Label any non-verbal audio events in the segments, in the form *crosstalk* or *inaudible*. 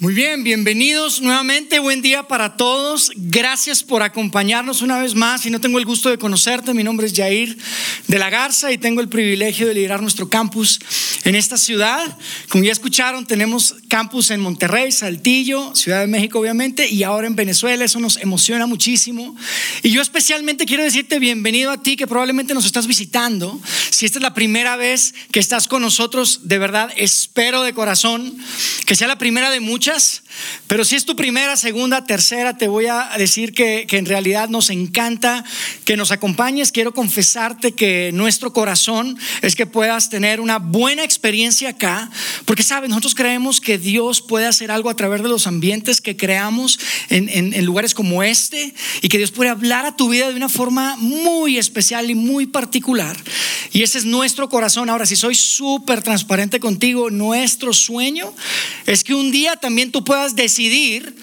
Muy bien, bienvenidos nuevamente, buen día para todos. Gracias por acompañarnos una vez más. Y no tengo el gusto de conocerte, mi nombre es Jair de la Garza y tengo el privilegio de liderar nuestro campus en esta ciudad. Como ya escucharon, tenemos campus en Monterrey, Saltillo, Ciudad de México obviamente, y ahora en Venezuela. Eso nos emociona muchísimo. Y yo especialmente quiero decirte bienvenido a ti que probablemente nos estás visitando. Si esta es la primera vez que estás con nosotros, de verdad espero de corazón que sea la primera de muchas pero si es tu primera, segunda, tercera, te voy a decir que, que en realidad nos encanta que nos acompañes. Quiero confesarte que nuestro corazón es que puedas tener una buena experiencia acá, porque sabes, nosotros creemos que Dios puede hacer algo a través de los ambientes que creamos en, en, en lugares como este y que Dios puede hablar a tu vida de una forma muy especial y muy particular. Y ese es nuestro corazón. Ahora, si soy súper transparente contigo, nuestro sueño es que un día también tú puedas decidir,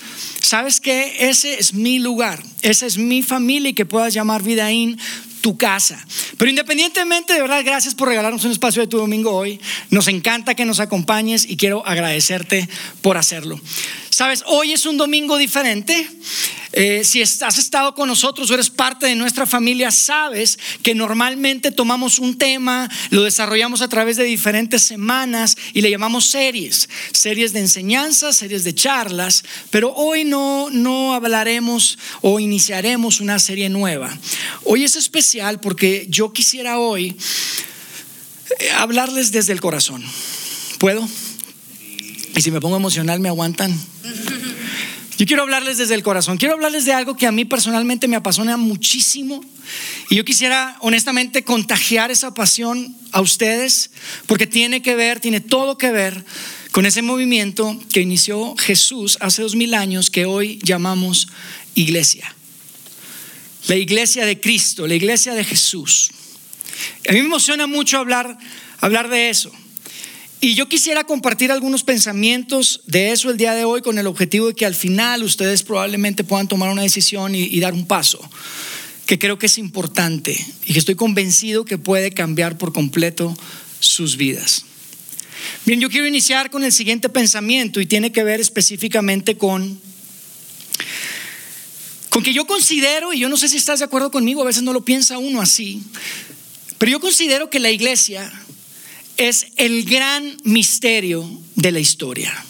sabes que ese es mi lugar, esa es mi familia y que puedas llamar Vidaín tu casa. Pero independientemente, de verdad, gracias por regalarnos un espacio de tu domingo hoy. Nos encanta que nos acompañes y quiero agradecerte por hacerlo. Sabes, hoy es un domingo diferente. Eh, si has estado con nosotros o eres parte de nuestra familia, sabes que normalmente tomamos un tema, lo desarrollamos a través de diferentes semanas y le llamamos series, series de enseñanza, series de charlas, pero hoy no, no hablaremos o iniciaremos una serie nueva. Hoy es especial porque yo quisiera hoy eh, hablarles desde el corazón. ¿Puedo? Y si me pongo emocional, ¿me aguantan? Yo quiero hablarles desde el corazón. Quiero hablarles de algo que a mí personalmente me apasiona muchísimo. Y yo quisiera honestamente contagiar esa pasión a ustedes, porque tiene que ver, tiene todo que ver con ese movimiento que inició Jesús hace dos mil años, que hoy llamamos iglesia. La iglesia de Cristo, la iglesia de Jesús. A mí me emociona mucho hablar, hablar de eso. Y yo quisiera compartir algunos pensamientos de eso el día de hoy con el objetivo de que al final ustedes probablemente puedan tomar una decisión y, dar un paso, que creo que es importante y que estoy convencido que puede cambiar por completo sus vidas. Bien, yo quiero iniciar con el siguiente pensamiento y tiene que ver específicamente con con que yo considero, y yo no sé si estás de acuerdo conmigo, a veces no lo piensa uno así, pero yo considero que la iglesia es el gran misterio de la historia.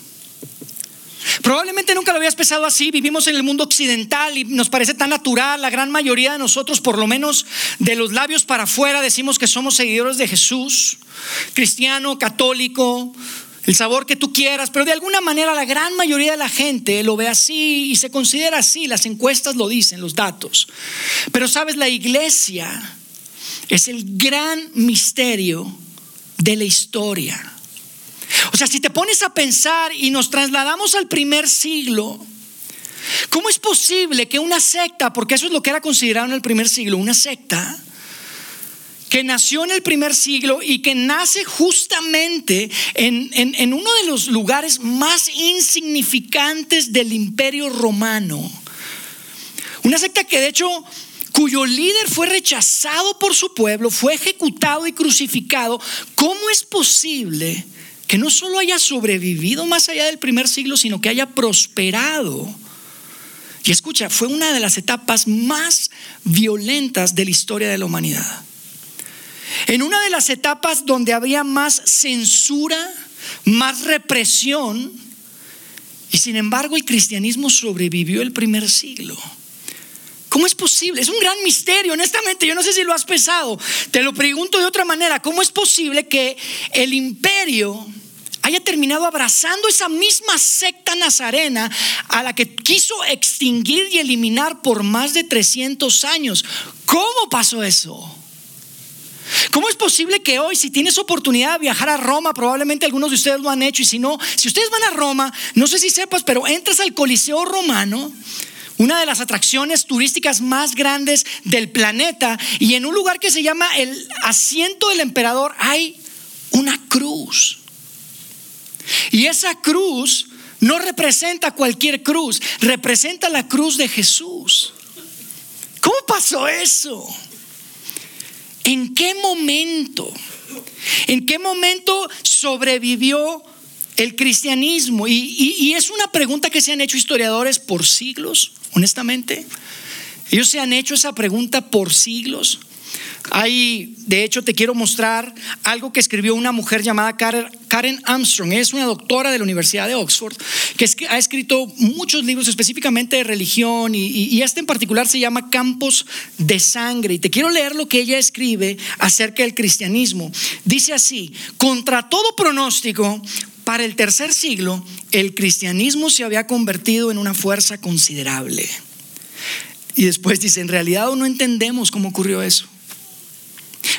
Probablemente nunca lo habías pensado así, vivimos en el mundo occidental y nos parece tan natural, la gran mayoría de nosotros, por lo menos de los labios para afuera, decimos que somos seguidores de Jesús, cristiano, católico, el sabor que tú quieras, pero de alguna manera la gran mayoría de la gente lo ve así y se considera así, las encuestas lo dicen, los datos. Pero sabes, la iglesia es el gran misterio de la historia. O sea, si te pones a pensar y nos trasladamos al primer siglo, ¿cómo es posible que una secta, porque eso es lo que era considerado en el primer siglo, una secta, que nació en el primer siglo y que nace justamente en, en, uno de los lugares más insignificantes del imperio romano. Una secta que de hecho cuyo líder fue rechazado por su pueblo, fue ejecutado y crucificado, ¿cómo es posible que no solo haya sobrevivido más allá del primer siglo, sino que haya prosperado? Y escucha, fue una de las etapas más violentas de la historia de la humanidad. En una de las etapas donde había más censura, más represión, y sin embargo el cristianismo sobrevivió el primer siglo. ¿Cómo es posible? Es un gran misterio, honestamente. Yo no sé si lo has pensado. Te lo pregunto de otra manera. ¿Cómo es posible que el imperio haya terminado abrazando esa misma secta nazarena a la que quiso extinguir y eliminar por más de 300 años? ¿Cómo pasó eso? ¿Cómo es posible que hoy, si tienes oportunidad de viajar a Roma, probablemente algunos de ustedes lo han hecho, y si no, si ustedes van a Roma, no sé si sepas, pero entras al Coliseo romano una de las atracciones turísticas más grandes del planeta, y en un lugar que se llama el asiento del emperador hay una cruz. Y esa cruz no representa cualquier cruz, representa la cruz de Jesús. ¿Cómo pasó eso? ¿En qué momento? ¿En qué momento sobrevivió el cristianismo? Y, es una pregunta que se han hecho historiadores por siglos, honestamente. Ellos se han hecho esa pregunta por siglos. Hay, de hecho, te quiero mostrar algo que escribió una mujer llamada Karen Armstrong. Es una doctora de la Universidad de Oxford que ha escrito muchos libros específicamente de religión y, y este en particular se llama Campos de Sangre. Y te quiero leer lo que ella escribe acerca del cristianismo. Dice así, contra todo pronóstico, para el tercer siglo, el cristianismo se había convertido en una fuerza considerable. Y después dice, en realidad no entendemos cómo ocurrió eso.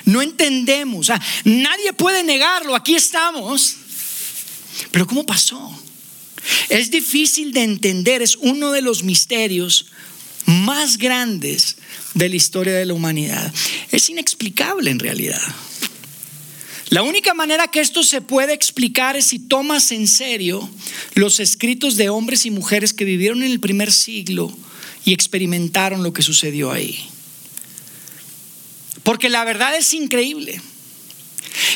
No entendemos. nadie puede negarlo. Aquí estamos. Pero ¿cómo pasó? Es difícil de entender. Es uno de los misterios más grandes de la historia de la humanidad. Es inexplicable en realidad. La única manera que esto se puede explicar es si tomas en serio los escritos de hombres y mujeres que vivieron en el primer siglo y experimentaron lo que sucedió ahí. Porque la verdad es increíble.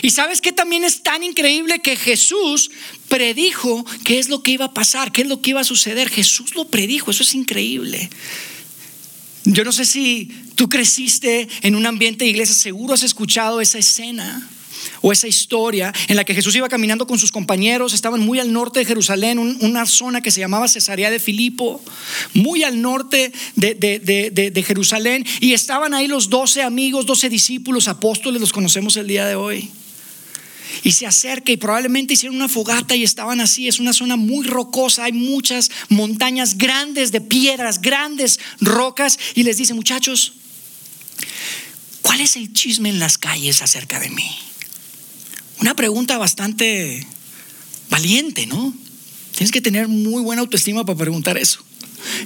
Y sabes que también es tan increíble que Jesús predijo qué es lo que iba a pasar, qué es lo que iba a suceder. Jesús lo predijo, eso es increíble. Yo no sé si tú creciste en un ambiente de iglesia, seguro has escuchado esa escena o esa historia en la que Jesús iba caminando con sus compañeros, estaban muy al norte de Jerusalén, una zona que se llamaba Cesarea de Filipo, muy al norte de, Jerusalén, y estaban ahí los doce amigos, doce discípulos, apóstoles, los conocemos el día de hoy. Y se acerca y probablemente hicieron una fogata y estaban así. Es una zona muy rocosa, hay muchas montañas grandes de piedras, grandes rocas. Y les dice, muchachos, ¿cuál es el chisme en las calles acerca de mí? Una pregunta bastante valiente, ¿no? Tienes que tener muy buena autoestima para preguntar eso.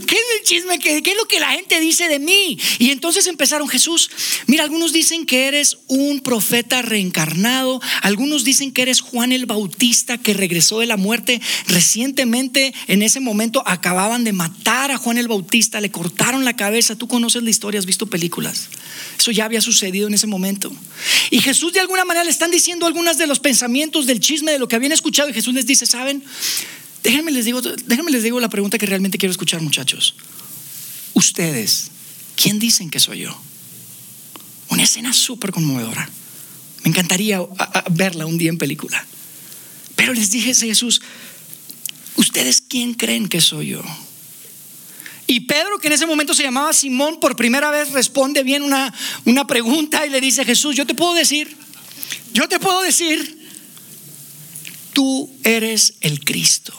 ¿Qué es el chisme? ¿Qué, es lo que la gente dice de mí? Y entonces empezaron, Jesús, mira, algunos dicen que eres un profeta reencarnado, algunos dicen que eres Juan el Bautista que regresó de la muerte. Recientemente, en ese momento, acababan de matar a Juan el Bautista, le cortaron la cabeza. Tú conoces la historia, has visto películas. Eso ya había sucedido en ese momento. Y Jesús de alguna manera le están diciendo algunos de los pensamientos del chisme de lo que habían escuchado y Jesús les dice, ¿saben? Déjenme les digo, déjenme les digo la pregunta que realmente quiero escuchar, muchachos. Ustedes, ¿quién dicen que soy yo? Una escena súper conmovedora. Me encantaría verla un día en película. Pero les dije Jesús, ¿ustedes quién creen que soy yo? Y Pedro, que en ese momento se llamaba Simón, por primera vez responde bien una, una pregunta y le dice, Jesús, yo te puedo decir, yo te puedo decir, tú eres el Cristo.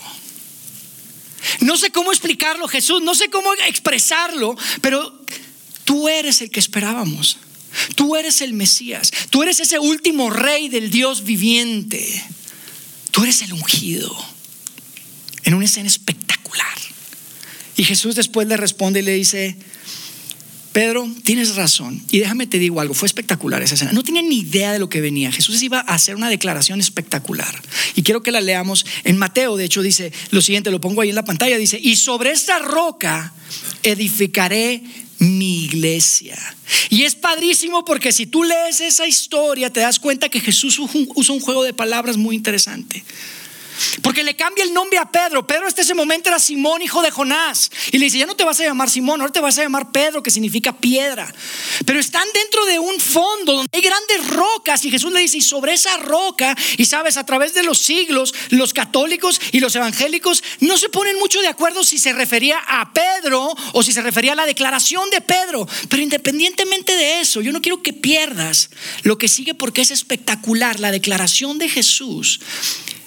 No sé cómo explicarlo, Jesús, no sé cómo expresarlo, pero tú eres el que esperábamos. Tú eres el Mesías, tú eres ese último rey del Dios viviente. Tú eres el ungido en una escena espectacular. Y Jesús después le responde y le dice, Pedro, tienes razón. Y déjame te digo algo, fue espectacular esa escena. No tenía ni idea de lo que venía. Jesús iba a hacer una declaración espectacular. Y quiero que la leamos en Mateo. De hecho, dice lo siguiente, lo pongo ahí en la pantalla. Dice, y sobre esta roca edificaré mi iglesia. Y es padrísimo porque si tú lees esa historia, te das cuenta que Jesús usa un juego de palabras muy interesante. Porque le cambia el nombre a Pedro. Pedro hasta ese momento era Simón, hijo de Jonás. Y le dice, ya no te vas a llamar Simón, ahora te vas a llamar Pedro, que significa piedra. Pero están dentro de un fondo donde hay grandes rocas. Y Jesús le dice, y sobre esa roca, y sabes, a través de los siglos, los católicos y los evangélicos no se ponen mucho de acuerdo si se refería a Pedro o si se refería a la declaración de Pedro. Pero independientemente de eso, yo no quiero que pierdas lo que sigue porque es espectacular. La declaración de Jesús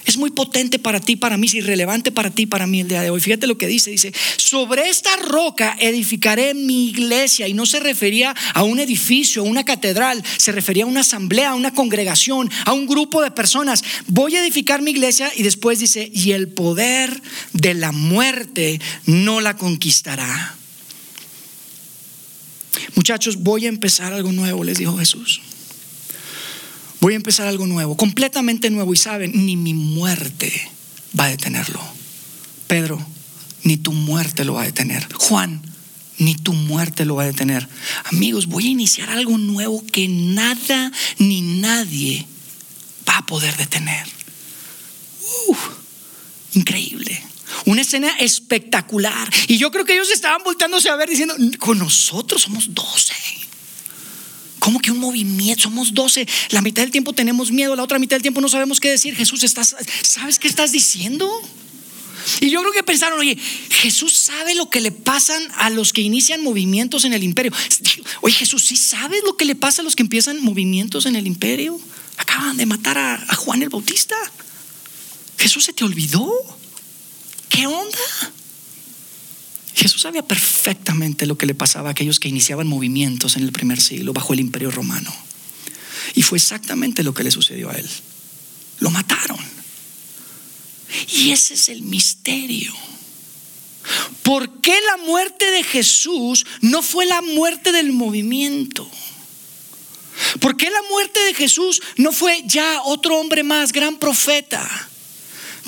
es muy potente para ti, para mí, es irrelevante para ti, para mí el día de hoy. Fíjate lo que dice, dice, sobre esta roca edificaré mi iglesia y no se refería a un edificio, a una catedral, se refería a una asamblea, a una congregación, a un grupo de personas. Voy a edificar mi iglesia y después dice, y el poder de la muerte no la conquistará. Muchachos, voy a empezar algo nuevo, les dijo Jesús. Voy a empezar algo nuevo, completamente nuevo. Y saben, ni mi muerte va a detenerlo. Pedro, ni tu muerte lo va a detener. Juan, ni tu muerte lo va a detener. Amigos, voy a iniciar algo nuevo que nada ni nadie va a poder detener. increíble. Una escena espectacular. Y yo creo que ellos estaban volteándose a ver diciendo, con nosotros somos doce. ¿Cómo que un movimiento? Somos doce. La mitad del tiempo tenemos miedo, la otra mitad del tiempo no sabemos qué decir. Jesús, ¿estás, ¿sabes qué estás diciendo? Y yo creo que pensaron, oye, Jesús sabe lo que le pasan a los que inician movimientos en el imperio. Oye, Jesús, ¿sí sabes lo que le pasa a los que empiezan movimientos en el imperio? Acaban de matar a, a Juan el Bautista. Jesús se te olvidó. ¿Qué onda? Jesús sabía perfectamente lo que le pasaba a aquellos que iniciaban movimientos en el primer siglo bajo el imperio romano. Y fue exactamente lo que le sucedió a él. Lo mataron. Y ese es el misterio. ¿Por qué la muerte de Jesús no fue la muerte del movimiento? ¿Por qué la muerte de Jesús no fue ya otro hombre más, gran profeta?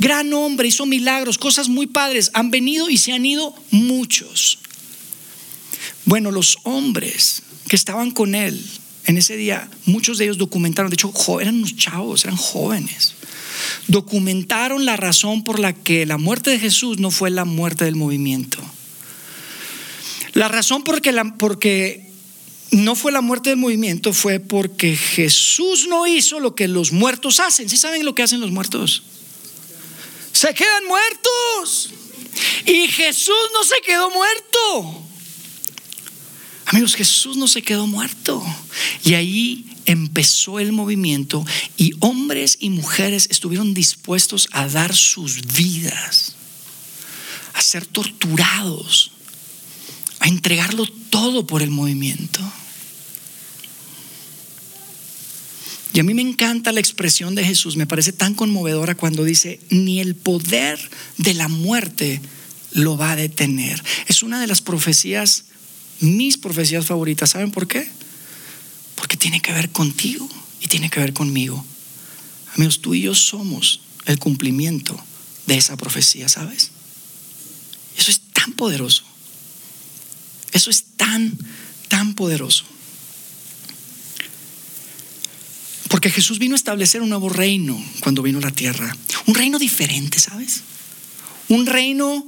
Gran hombre, hizo milagros, cosas muy padres. Han venido y se han ido muchos. Bueno, los hombres que estaban con él en ese día, muchos de ellos documentaron, de hecho, eran unos chavos, eran jóvenes documentaron la razón por la que la muerte de Jesús no fue la muerte del movimiento. La razón por la, porque no fue la muerte del movimiento fue porque Jesús no hizo lo que los muertos hacen. ¿Sí saben lo que hacen los muertos? Se quedan muertos. Y Jesús no se quedó muerto. Amigos, Jesús no se quedó muerto. Y ahí empezó el movimiento y hombres y mujeres estuvieron dispuestos a dar sus vidas, a ser torturados, a entregarlo todo por el movimiento. Y a mí me encanta la expresión de Jesús, me parece tan conmovedora cuando dice, ni el poder de la muerte lo va a detener. Es una de las profecías, mis profecías favoritas. ¿Saben por qué? Porque tiene que ver contigo y tiene que ver conmigo. Amigos, tú y yo somos el cumplimiento de esa profecía, ¿sabes? Eso es tan poderoso. Eso es tan, tan poderoso. Porque Jesús vino a establecer un nuevo reino cuando vino a la tierra. Un reino diferente, ¿sabes? Un reino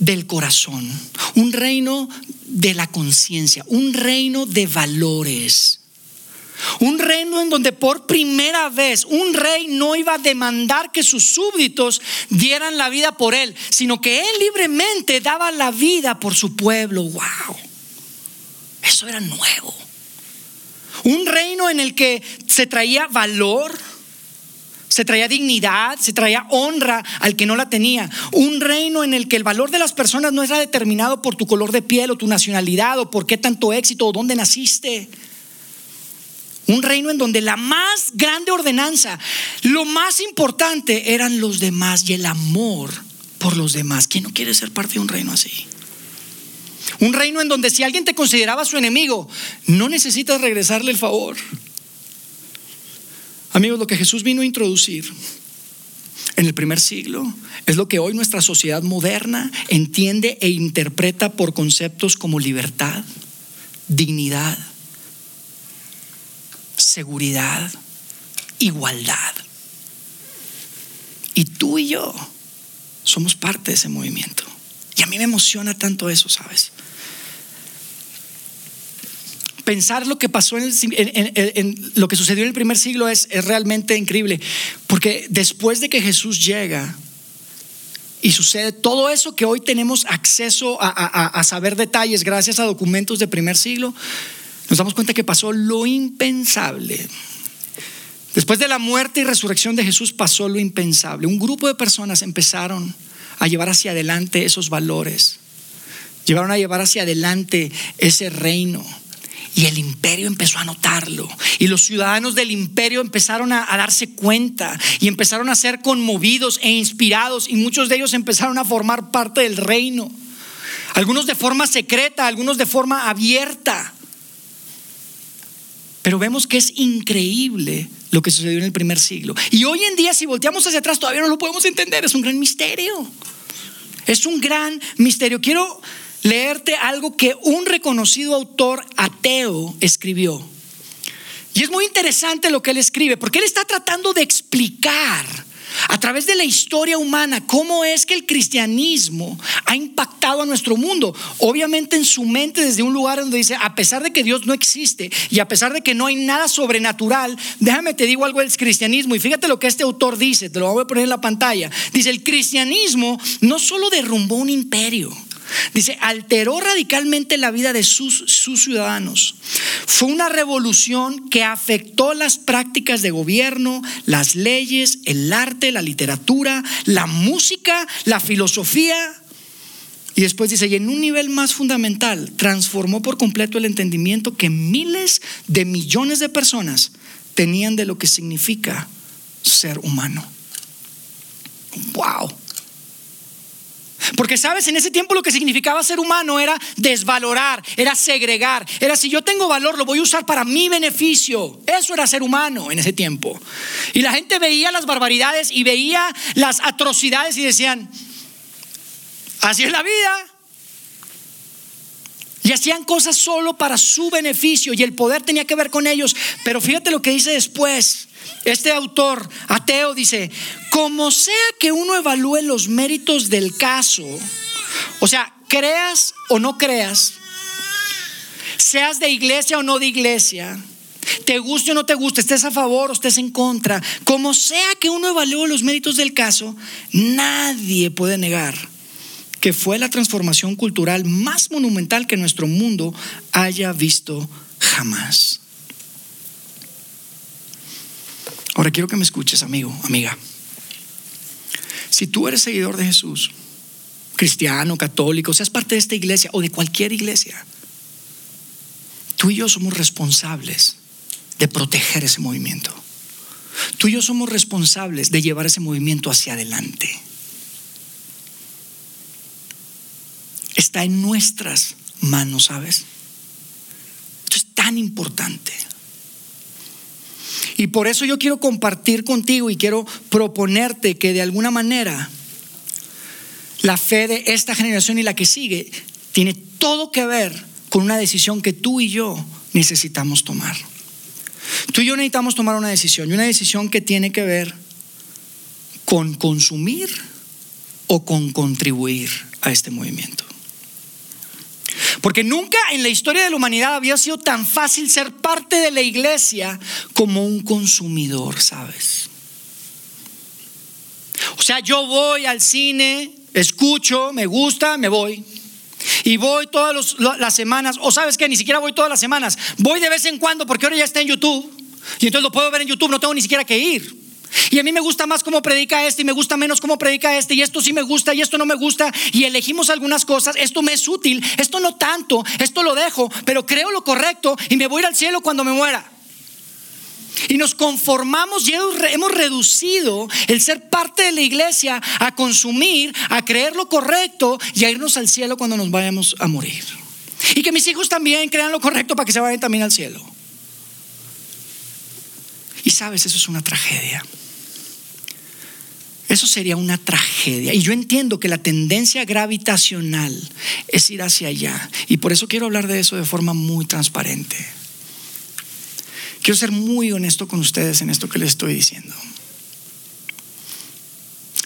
del corazón, un reino de la conciencia, un reino de valores. Un reino en donde por primera vez un rey no iba a demandar que sus súbditos dieran la vida por él, sino que él libremente daba la vida por su pueblo. ¡Wow! Eso era nuevo. Un reino en el que se traía valor, se traía dignidad, se traía honra al que no la tenía. Un reino en el que el valor de las personas no era determinado por tu color de piel o tu nacionalidad o por qué tanto éxito o dónde naciste. Un reino en donde la más grande ordenanza, lo más importante eran los demás y el amor por los demás. ¿Quién no quiere ser parte de un reino así? Un reino en donde si alguien te consideraba su enemigo, no necesitas regresarle el favor. Amigos, lo que Jesús vino a introducir en el primer siglo es lo que hoy nuestra sociedad moderna entiende e interpreta por conceptos como libertad, dignidad, seguridad, igualdad. Y tú y yo somos parte de ese movimiento. Y a mí me emociona tanto eso, ¿sabes? Pensar lo que pasó en, lo que sucedió en el primer siglo es, realmente increíble, porque después de que Jesús llega y sucede todo eso que hoy tenemos acceso a, saber detalles gracias a documentos de primer siglo, nos damos cuenta que pasó lo impensable. Después de la muerte y resurrección de Jesús pasó lo impensable. Un grupo de personas empezaron a llevar hacia adelante esos valores, llevaron a llevar hacia adelante ese reino y el imperio empezó a notarlo. Y los ciudadanos del imperio empezaron a, darse cuenta y empezaron a ser conmovidos e inspirados. Y muchos de ellos empezaron a formar parte del reino. algunos de forma secreta, algunos de forma abierta. Pero vemos que es increíble lo que sucedió en el primer siglo. Y hoy en día, si volteamos hacia atrás, todavía no lo podemos entender. Es un gran misterio. Es un gran misterio. Quiero leerte algo que un reconocido autor ateo escribió. Y es muy interesante lo que él escribe, porque él está tratando de explicar a través de la historia humana cómo es que el cristianismo ha impactado a nuestro mundo. Obviamente en su mente desde un lugar donde dice, a pesar de que Dios no existe y a pesar de que no hay nada sobrenatural, déjame te digo algo del cristianismo y fíjate lo que este autor dice, te lo voy a poner en la pantalla. Dice, el cristianismo no solo derrumbó un imperio, Dice, alteró radicalmente la vida de sus, ciudadanos. Fue una revolución que afectó las prácticas de gobierno, las leyes, el arte, la literatura, la música, la filosofía. Y después dice, y en un nivel más fundamental, transformó por completo el entendimiento que miles de millones de personas tenían de lo que significa ser humano. ¡Wow! Porque sabes, en ese tiempo lo que significaba ser humano era desvalorar, era segregar, era si yo tengo valor lo voy a usar para mi beneficio. Eso era ser humano en ese tiempo. Y la gente veía las barbaridades y veía las atrocidades y decían, así es la vida. Y hacían cosas solo para su beneficio y el poder tenía que ver con ellos. Pero fíjate lo que dice después. Este autor ateo dice, como sea que uno evalúe los méritos del caso, o sea, creas o no creas, seas de iglesia o no de iglesia, te guste o no te guste, estés a favor o estés en contra, como sea que uno evalúe los méritos del caso, nadie puede negar que fue la transformación cultural más monumental que nuestro mundo haya visto jamás. Ahora quiero que me escuches, amigo, amiga. Si tú eres seguidor de Jesús, cristiano, católico, seas parte de esta iglesia o de cualquier iglesia, tú y yo somos responsables de proteger ese movimiento. Tú y yo somos responsables de llevar ese movimiento hacia adelante. Está en nuestras manos, ¿sabes? Esto es tan importante. Y por eso yo quiero compartir contigo y quiero proponerte que de alguna manera la fe de esta generación y la que sigue tiene todo que ver con una decisión que tú y yo necesitamos tomar. Tú y yo necesitamos tomar una decisión y una decisión que tiene que ver con consumir o con contribuir a este movimiento. Porque nunca en la historia de la humanidad había sido tan fácil ser parte de la iglesia como un consumidor, ¿sabes? O sea, yo voy al cine, escucho, me gusta, me voy. Y voy todas las semanas, o sabes que ni siquiera voy todas las semanas, voy de vez en cuando porque ahora ya está en YouTube. Y entonces lo puedo ver en YouTube, no tengo ni siquiera que ir. Y a mí me gusta más cómo predica este y me gusta menos cómo predica este y esto sí me gusta y esto no me gusta y elegimos algunas cosas, esto me es útil, esto no tanto, esto lo dejo, pero creo lo correcto y me voy a ir al cielo cuando me muera. Y nos conformamos y hemos reducido el ser parte de la iglesia a consumir, a creer lo correcto y a irnos al cielo cuando nos vayamos a morir. Y que mis hijos también crean lo correcto para que se vayan también al cielo. Y sabes, eso es una tragedia. Eso sería una tragedia. Y yo entiendo que la tendencia gravitacional es ir hacia allá. Y por eso quiero hablar de eso de forma muy transparente. Quiero ser muy honesto con ustedes en esto que les estoy diciendo.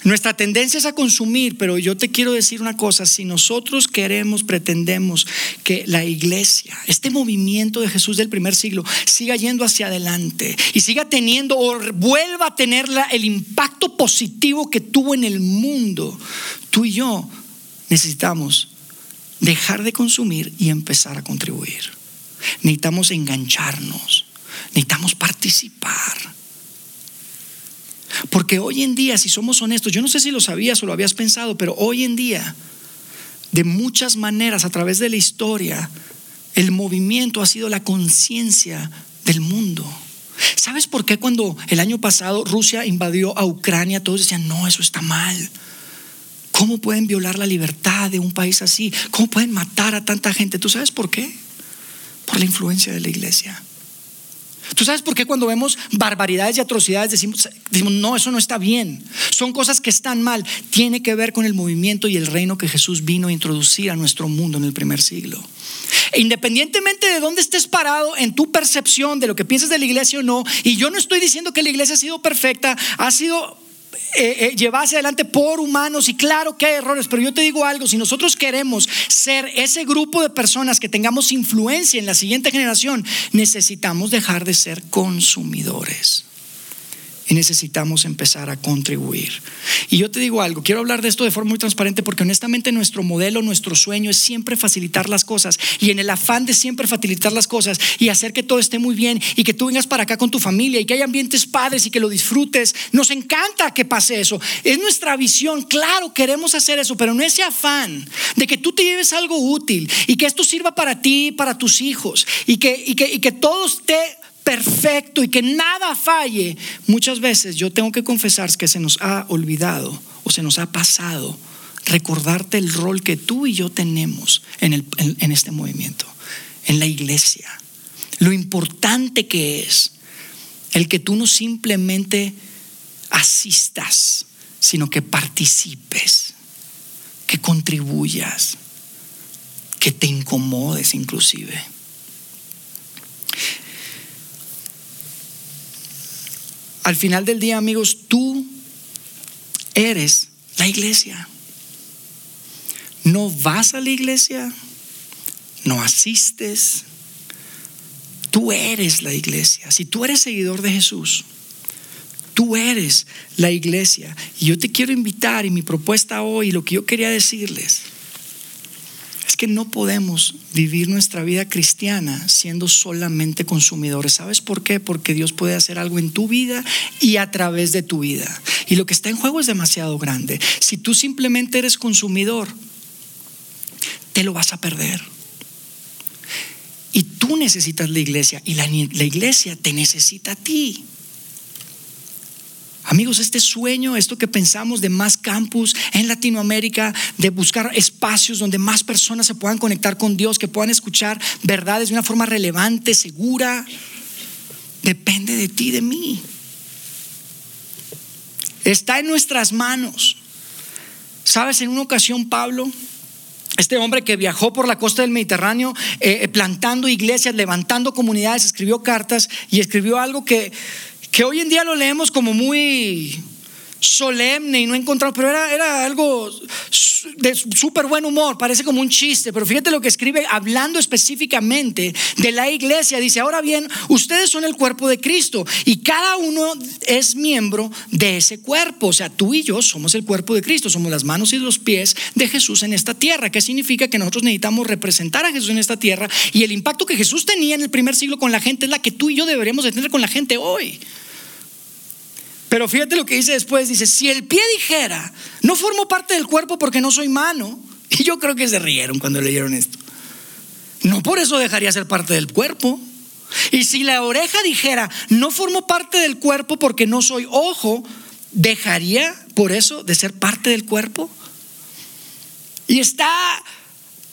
Nuestra tendencia es a consumir, pero yo te quiero decir una cosa, si nosotros queremos, pretendemos que la iglesia, este movimiento de Jesús del primer siglo, siga yendo hacia adelante y siga teniendo o vuelva a tener el impacto positivo que tuvo en el mundo, tú y yo necesitamos dejar de consumir y empezar a contribuir. Necesitamos engancharnos, necesitamos participar. Porque hoy en día, si somos honestos, yo no sé si lo sabías o lo habías pensado, pero hoy en día, de muchas maneras, a través de la historia, el movimiento ha sido la conciencia del mundo. ¿Sabes por qué cuando el año pasado Rusia invadió a Ucrania, todos decían, no, eso está mal? ¿Cómo pueden violar la libertad de un país así? ¿Cómo pueden matar a tanta gente? ¿Tú sabes por qué? Por la influencia de la iglesia. ¿Tú sabes por qué cuando vemos barbaridades y atrocidades decimos, decimos, no, eso no está bien? Son cosas que están mal. Tiene que ver con el movimiento y el reino que Jesús vino a introducir a nuestro mundo en el primer siglo. E independientemente de dónde estés parado en tu percepción de lo que piensas de la iglesia o no, y yo no estoy diciendo que la iglesia ha sido perfecta, ha sido eh, eh adelante por humanos y claro que hay errores, pero yo te digo algo, si nosotros queremos ser ese grupo de personas que tengamos influencia en la siguiente generación, necesitamos dejar de ser consumidores y necesitamos empezar a contribuir. Y yo te digo algo, quiero hablar de esto de forma muy transparente porque honestamente nuestro modelo, nuestro sueño es siempre facilitar las cosas y en el afán de siempre facilitar las cosas y hacer que todo esté muy bien y que tú vengas para acá con tu familia y que haya ambientes padres y que lo disfrutes. Nos encanta que pase eso. Es nuestra visión, claro, queremos hacer eso, pero no ese afán de que tú te lleves algo útil y que esto sirva para ti, para tus hijos y que, y que, y que todo esté perfecto y que nada falle, muchas veces yo tengo que confesar que se nos ha olvidado o se nos ha pasado recordarte el rol que tú y yo tenemos en, el, en, este movimiento, en la iglesia. Lo importante que es el que tú no simplemente asistas, sino que participes, que contribuyas, que te incomodes inclusive. Al final del día, amigos, tú eres la iglesia. No vas a la iglesia, no asistes. Tú eres la iglesia. Si tú eres seguidor de Jesús, tú eres la iglesia. Y yo te quiero invitar y mi propuesta hoy, lo que yo quería decirles, es que no podemos vivir nuestra vida cristiana siendo solamente consumidores. ¿Sabes por qué? Porque Dios puede hacer algo en tu vida y a través de tu vida. Y lo que está en juego es demasiado grande. Si tú simplemente eres consumidor, te lo vas a perder. Y tú necesitas la iglesia y la, la iglesia te necesita a ti. Amigos, este sueño, esto que pensamos de más campus en Latinoamérica, de buscar espacios donde más personas se puedan conectar con Dios, que puedan escuchar verdades de una forma relevante, segura, depende de ti, de mí. Está en nuestras manos. Sabes, en una ocasión Pablo, este hombre que viajó por la costa del Mediterráneo, eh, eh, plantando iglesias, levantando comunidades, escribió cartas y escribió algo que que hoy en día lo leemos como muy solemne y no encontrado, pero era, era algo de súper buen humor, parece como un chiste, pero fíjate lo que escribe hablando específicamente de la iglesia. Dice, ahora bien, ustedes son el cuerpo de Cristo y cada uno es miembro de ese cuerpo. O sea, tú y yo somos el cuerpo de Cristo, somos las manos y los pies de Jesús en esta tierra. ¿Qué significa? Que nosotros necesitamos representar a Jesús en esta tierra y el impacto que Jesús tenía en el primer siglo con la gente es la que tú y yo deberíamos de tener con la gente hoy. Pero fíjate lo que dice después, dice, si el pie dijera, no formo parte del cuerpo porque no soy mano, *laughs* y yo creo que se rieron cuando leyeron esto, no por eso dejaría ser parte del cuerpo. Y si la oreja dijera, no formo parte del cuerpo porque no soy ojo, dejaría por eso de ser parte del cuerpo. Y está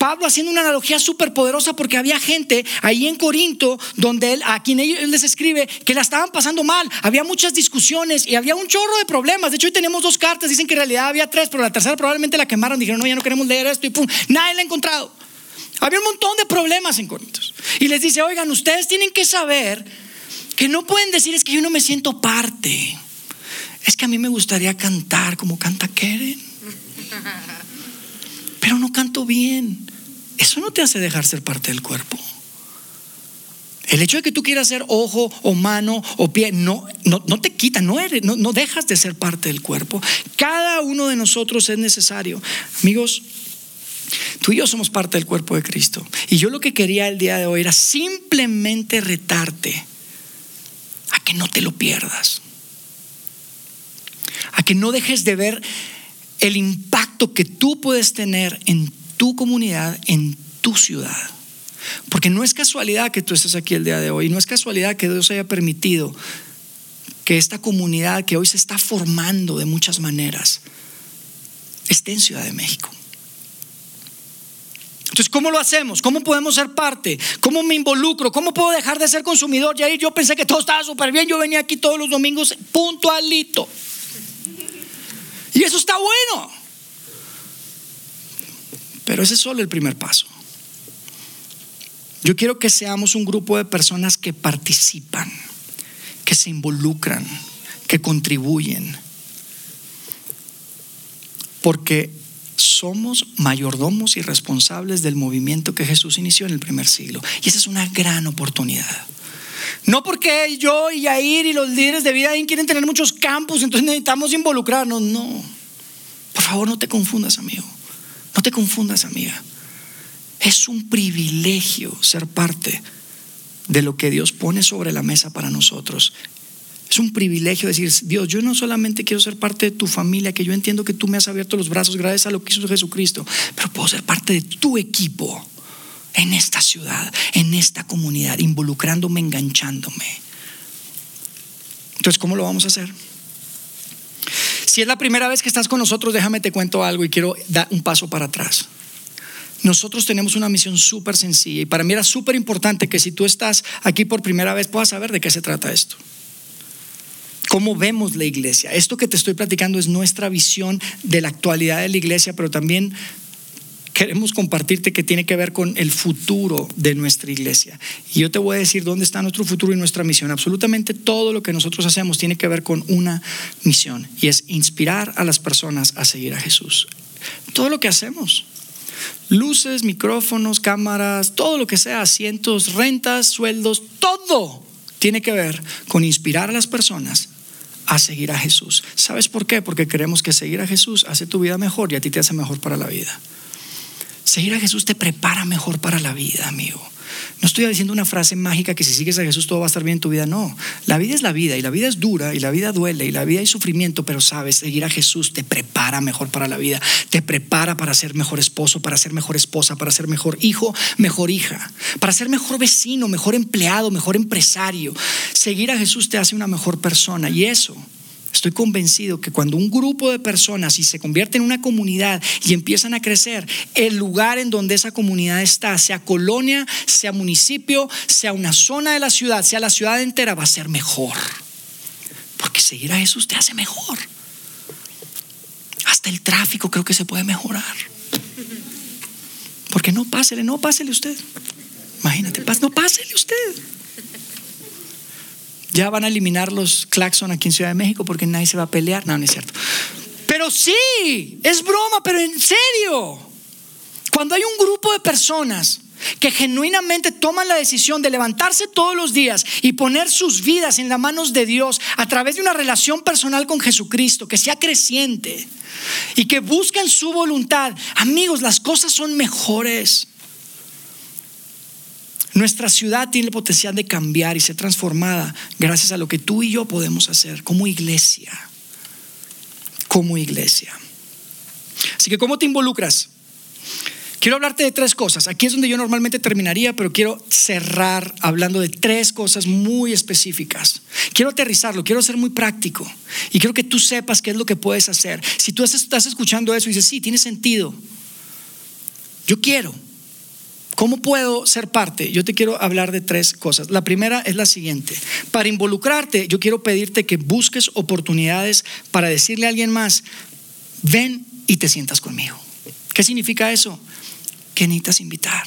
Pablo haciendo una analogía súper poderosa porque había gente ahí en Corinto donde él, a quien él les escribe que la estaban pasando mal. Había muchas discusiones y había un chorro de problemas. De hecho, hoy tenemos dos cartas. Dicen que en realidad había tres, pero la tercera probablemente la quemaron. Dijeron, no, ya no queremos leer esto y pum, nadie la ha encontrado. Había un montón de problemas en Corinto. Y les dice, oigan, ustedes tienen que saber que no pueden decir es que yo no me siento parte. Es que a mí me gustaría cantar como canta Keren. Pero no canto bien. Eso no te hace dejar ser parte del cuerpo. El hecho de que tú quieras ser ojo o mano o pie no, no, te quita, no, eres, no, no dejas de ser parte del cuerpo. Cada uno de nosotros es necesario. Amigos, tú y yo somos parte del cuerpo de Cristo. Y yo lo que quería el día de hoy era simplemente retarte a que no te lo pierdas. A que no dejes de ver el impacto que tú puedes tener en tu comunidad, en tu ciudad. Porque no es casualidad que tú estés aquí el día de hoy, no es casualidad que Dios haya permitido que esta comunidad que hoy se está formando de muchas maneras esté en Ciudad de México. Entonces, ¿cómo lo hacemos? ¿Cómo podemos ser parte? ¿Cómo me involucro? ¿Cómo puedo dejar de ser consumidor? Ya yo pensé que todo estaba súper bien. Yo venía aquí todos los domingos puntualito. Y eso está bueno. Pero ese es solo el primer paso. Yo quiero que seamos un grupo de personas que participan, que se involucran, que contribuyen. Porque somos mayordomos y responsables del movimiento que Jesús inició en el primer siglo. Y esa es una gran oportunidad. No porque yo y Yair y los líderes de vida quieren tener muchos campos, entonces necesitamos involucrarnos. No. Por favor, no te confundas, amigo. No te confundas, amiga. Es un privilegio ser parte de lo que Dios pone sobre la mesa para nosotros es un privilegio decir, Dios, yo no solamente quiero ser parte de tu familia, que yo entiendo que tú me has abierto los brazos gracias a lo que hizo Jesucristo, pero puedo ser parte de tu equipo en esta ciudad, en esta comunidad, involucrándome, enganchándome. Entonces, ¿cómo lo vamos a hacer? Si es la primera vez que estás con nosotros, déjame te cuento algo y quiero dar un paso para atrás. Nosotros tenemos una misión súper sencilla y para mí era súper importante que si tú estás aquí por primera vez puedas saber de qué se trata esto cómo vemos la iglesia. Esto que te estoy platicando es nuestra visión de la actualidad de la iglesia, pero también queremos compartirte que tiene que ver con el futuro de nuestra iglesia. Y yo te voy a decir dónde está nuestro futuro y nuestra misión. Absolutamente todo lo que nosotros hacemos tiene que ver con una misión y es inspirar a las personas a seguir a Jesús. Todo lo que hacemos. Luces, micrófonos, cámaras, todo lo que sea, asientos, rentas, sueldos, todo tiene que ver con inspirar a las personas a seguir a Jesús. ¿Sabes por qué? Porque creemos que seguir a Jesús hace tu vida mejor y a ti te hace mejor para la vida. Seguir a Jesús te prepara mejor para la vida, amigo. No estoy diciendo una frase mágica que si sigues a Jesús todo va a estar bien en tu vida. No, la vida es la vida y la vida es dura y la vida duele y la vida hay sufrimiento, pero sabes, seguir a Jesús te prepara mejor para la vida, te prepara para ser mejor esposo, para ser mejor esposa, para ser mejor hijo, mejor hija, para ser mejor vecino, mejor empleado, mejor empresario. Seguir a Jesús te hace una mejor persona y eso Estoy convencido que cuando un grupo de personas y se convierte en una comunidad y empiezan a crecer, el lugar en donde esa comunidad está, sea colonia, sea municipio, sea una zona de la ciudad, sea la ciudad entera, va a ser mejor. Porque seguir a Jesús te hace mejor. Hasta el tráfico creo que se puede mejorar. Porque no pásele, no pásele usted. Imagínate, no pásele usted. Ya van a eliminar los claxon aquí en Ciudad de México porque nadie se va a pelear. No, no es cierto. Pero sí, es broma, pero en serio. Cuando hay un grupo de personas que genuinamente toman la decisión de levantarse todos los días y poner sus vidas en las manos de Dios a través de una relación personal con Jesucristo, que sea creciente y que busquen su voluntad, amigos, las cosas son mejores. Nuestra ciudad tiene el potencial de cambiar y ser transformada gracias a lo que tú y yo podemos hacer como iglesia. Como iglesia. Así que, ¿cómo te involucras? Quiero hablarte de tres cosas. Aquí es donde yo normalmente terminaría, pero quiero cerrar hablando de tres cosas muy específicas. Quiero aterrizarlo, quiero ser muy práctico y quiero que tú sepas qué es lo que puedes hacer. Si tú estás escuchando eso y dices, sí, tiene sentido, yo quiero, ¿Cómo puedo ser parte? Yo te quiero hablar de tres cosas. La primera es la siguiente. Para involucrarte, yo quiero pedirte que busques oportunidades para decirle a alguien más, ven y te sientas conmigo. ¿Qué significa eso? Que necesitas invitar.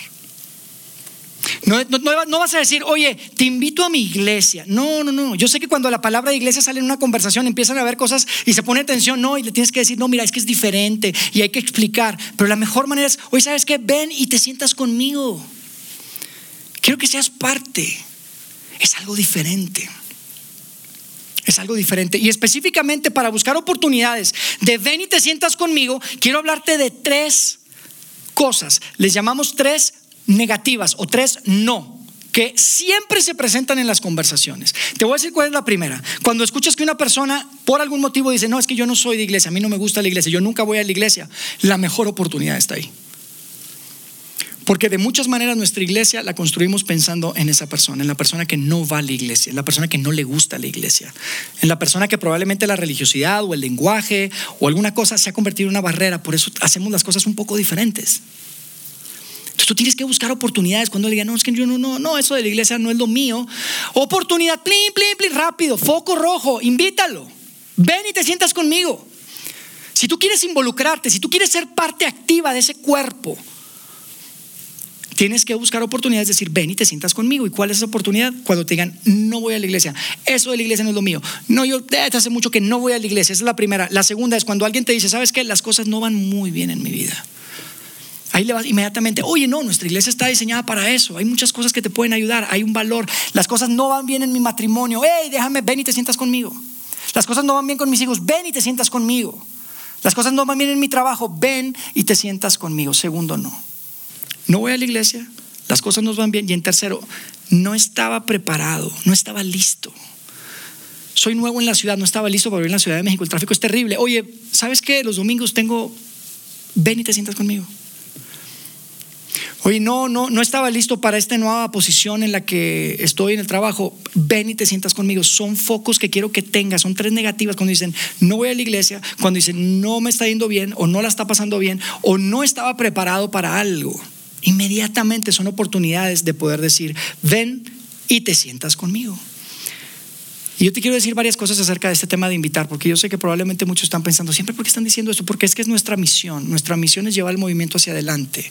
No, no, vas a decir, oye, te invito a mi iglesia. No, no, no. Yo sé que cuando la palabra de iglesia sale en una conversación empiezan a ver cosas y se pone tensión, no, y le tienes que decir, no, mira, es que es diferente y hay que explicar. Pero la mejor manera es, oye, ¿sabes qué? Ven y te sientas conmigo. Quiero que seas parte. Es algo diferente. Es algo diferente. Y específicamente para buscar oportunidades de ven y te sientas conmigo, quiero hablarte de tres cosas. Les llamamos tres negativas o tres no que siempre se presentan en las conversaciones. Te voy a decir cuál es la primera. Cuando escuchas que una persona por algún motivo dice, no, es que yo no soy de iglesia, a mí no me gusta la iglesia, yo nunca voy a la iglesia, la mejor oportunidad está ahí. Porque de muchas maneras nuestra iglesia la construimos pensando en esa persona, en la persona que no va a la iglesia, en la persona que no le gusta la iglesia, en la persona que probablemente la religiosidad o el lenguaje o alguna cosa se ha convertido en una barrera, por eso hacemos las cosas un poco diferentes. Entonces tú tienes que buscar oportunidades cuando le digan, no, es que yo no, no, no, eso de la iglesia no es lo mío. Oportunidad, plin, plin, plin, rápido, foco rojo, invítalo. Ven y te sientas conmigo. Si tú quieres involucrarte, si tú quieres ser parte activa de ese cuerpo, Tienes que buscar oportunidades, decir, ven y te sientas conmigo. ¿Y cuál es esa oportunidad? Cuando te digan, no voy a la iglesia. Eso de la iglesia no es lo mío. No, yo desde hace mucho que no voy a la iglesia. Esa es la primera. La segunda es cuando alguien te dice, ¿sabes qué? Las cosas no van muy bien en mi vida. Ahí le vas inmediatamente, oye, no, nuestra iglesia está diseñada para eso. Hay muchas cosas que te pueden ayudar. Hay un valor. Las cosas no van bien en mi matrimonio. Hey, déjame, ven y te sientas conmigo. Las cosas no van bien con mis hijos. Ven y te sientas conmigo. Las cosas no van bien en mi trabajo. Ven y te sientas conmigo. Segundo, no no voy a la iglesia, las cosas nos van bien. Y en tercero, no estaba preparado, no estaba listo. Soy nuevo en la ciudad, no estaba listo para vivir en la Ciudad de México. El tráfico es terrible. Oye, ¿sabes qué? Los domingos tengo, ven y te sientas conmigo. Oye, no, no, no estaba listo para esta nueva posición en la que estoy en el trabajo. Ven y te sientas conmigo. Son focos que quiero que tengas. Son tres negativas cuando dicen no voy a la iglesia, cuando dicen no me está yendo bien o no la está pasando bien o no estaba preparado para algo inmediatamente son oportunidades de poder decir, ven y te sientas conmigo. Y yo te quiero decir varias cosas acerca de este tema de invitar, porque yo sé que probablemente muchos están pensando, siempre porque están diciendo esto, porque es que es nuestra misión. Nuestra misión es llevar el movimiento hacia adelante.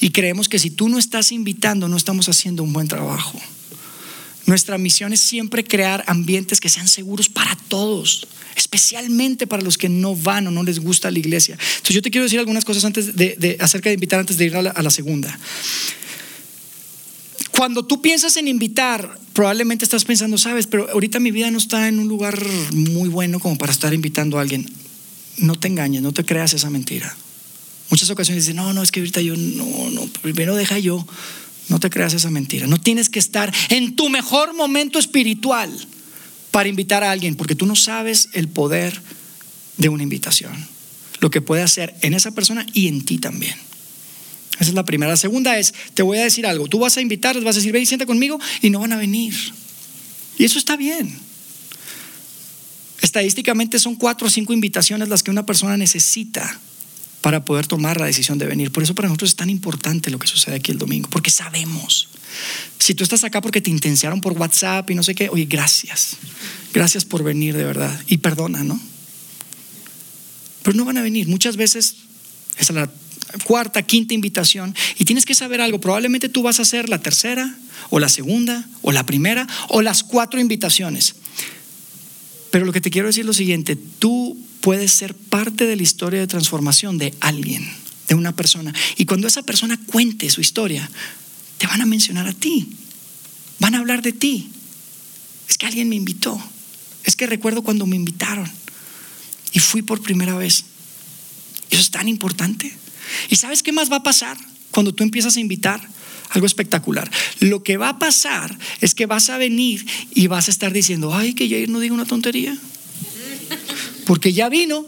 Y creemos que si tú no estás invitando, no estamos haciendo un buen trabajo. Nuestra misión es siempre crear ambientes que sean seguros para todos, especialmente para los que no van o no les gusta la iglesia. Entonces yo te quiero decir algunas cosas antes de, acerca de invitar antes de ir a la, segunda. Cuando tú piensas en invitar, probablemente estás pensando, sabes, pero ahorita mi vida no está en un lugar muy bueno como para estar invitando a alguien. No te engañes, no te creas esa mentira. Muchas ocasiones dicen, no, no, es que ahorita yo no, no, primero deja yo. No te creas esa mentira. No tienes que estar en tu mejor momento espiritual para invitar a alguien, porque tú no sabes el poder de una invitación. Lo que puede hacer en esa persona y en ti también. Esa es la primera. La segunda es, te voy a decir algo. Tú vas a invitar, vas a decir, ven y sienta conmigo y no van a venir. Y eso está bien. Estadísticamente son cuatro o cinco invitaciones las que una persona necesita para poder tomar la decisión de venir. Por eso para nosotros es tan importante lo que sucede aquí el domingo, porque sabemos. Si tú estás acá porque te intensiaron por WhatsApp y no sé qué, oye, gracias. Gracias por venir de verdad. Y perdona, ¿no? Pero no van a venir. Muchas veces es la cuarta, quinta invitación y tienes que saber algo. Probablemente tú vas a hacer la tercera o la segunda o la primera o las cuatro invitaciones. Pero lo que te quiero decir es lo siguiente, tú puedes ser parte de la historia de transformación de alguien, de una persona. Y cuando esa persona cuente su historia, te van a mencionar a ti, van a hablar de ti. Es que alguien me invitó, es que recuerdo cuando me invitaron y fui por primera vez. Eso es tan importante. ¿Y sabes qué más va a pasar cuando tú empiezas a invitar? algo espectacular. Lo que va a pasar es que vas a venir y vas a estar diciendo, ay, que Jair no diga una tontería. Porque ya vino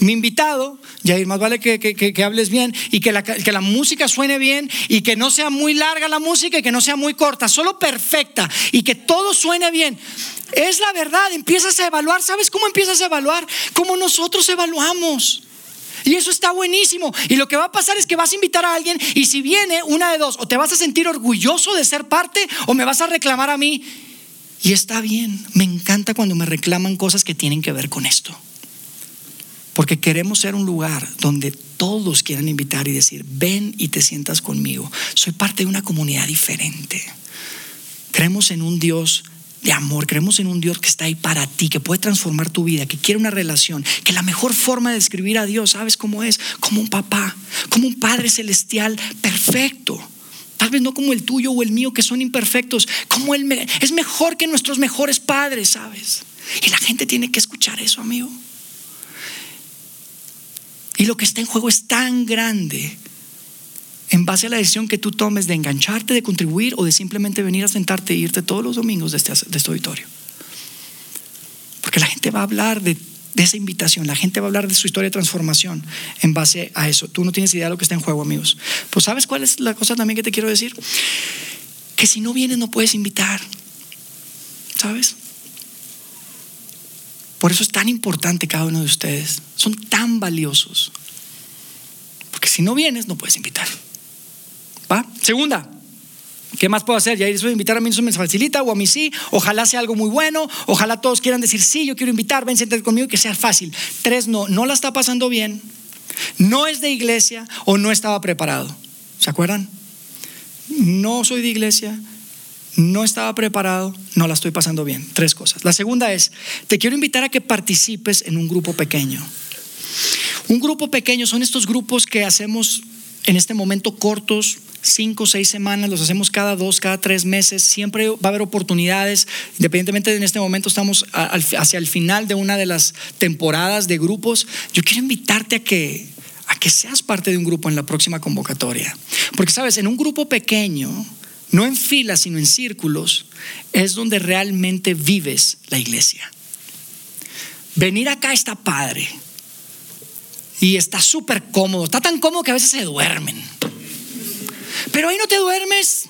mi invitado, Jair, más vale que, que, hables bien y que la, que la música suene bien y que no sea muy larga la música y que no sea muy corta, solo perfecta y que todo suene bien. Es la verdad, empiezas a evaluar, ¿sabes cómo empiezas a evaluar? Como nosotros evaluamos. Y eso está buenísimo. Y lo que va a pasar es que vas a invitar a alguien y si viene una de dos, o te vas a sentir orgulloso de ser parte o me vas a reclamar a mí. Y está bien, me encanta cuando me reclaman cosas que tienen que ver con esto. Porque queremos ser un lugar donde todos quieran invitar y decir, ven y te sientas conmigo. Soy parte de una comunidad diferente. Creemos en un Dios de amor, creemos en un Dios que está ahí para ti, que puede transformar tu vida, que quiere una relación, que la mejor forma de describir a Dios, ¿sabes cómo es? Como un papá, como un Padre celestial perfecto. Tal vez no como el tuyo o el mío, que son imperfectos, como Él es mejor que nuestros mejores padres, ¿sabes? Y la gente tiene que escuchar eso, amigo. Y lo que está en juego es tan grande en base a la decisión que tú tomes de engancharte, de contribuir o de simplemente venir a sentarte e irte todos los domingos de este, de este auditorio. Porque la gente va a hablar de, de esa invitación. La gente va a hablar de su historia de transformación en base a eso. Tú no tienes idea de lo que está en juego, amigos. Pues sabes cuál es la cosa también que te quiero decir? Que si no vienes no puedes invitar. ¿Sabes? Por eso es tan importante cada uno de ustedes. Son tan valiosos. Porque si no vienes no puedes invitar. Segunda, ¿Qué más puedo hacer? Ya eso invitar a mí eso me facilita o a mí sí. Ojalá sea algo muy bueno. Ojalá todos quieran decir sí, yo quiero invitar, ven, siéntate conmigo y que sea fácil. Tres, no, no la está pasando bien. No es de iglesia o no estaba preparado. ¿Se acuerdan? No soy de iglesia, no estaba preparado, no la estoy pasando bien. Tres cosas. La segunda es, te quiero invitar a que participes en un grupo pequeño. Un grupo pequeño son estos grupos que hacemos en este momento cortos, cinco o seis semanas, los hacemos cada dos, cada tres meses, siempre va a haber oportunidades, independientemente de en este momento estamos hacia el final de una de las temporadas de grupos, yo quiero invitarte a que, a que seas parte de un grupo en la próxima convocatoria. Porque sabes, en un grupo pequeño, no en filas, sino en círculos, es donde realmente vives la iglesia. Venir acá está padre. Y está súper cómodo. Está tan cómodo que a veces se duermen. Pero ahí no te duermes.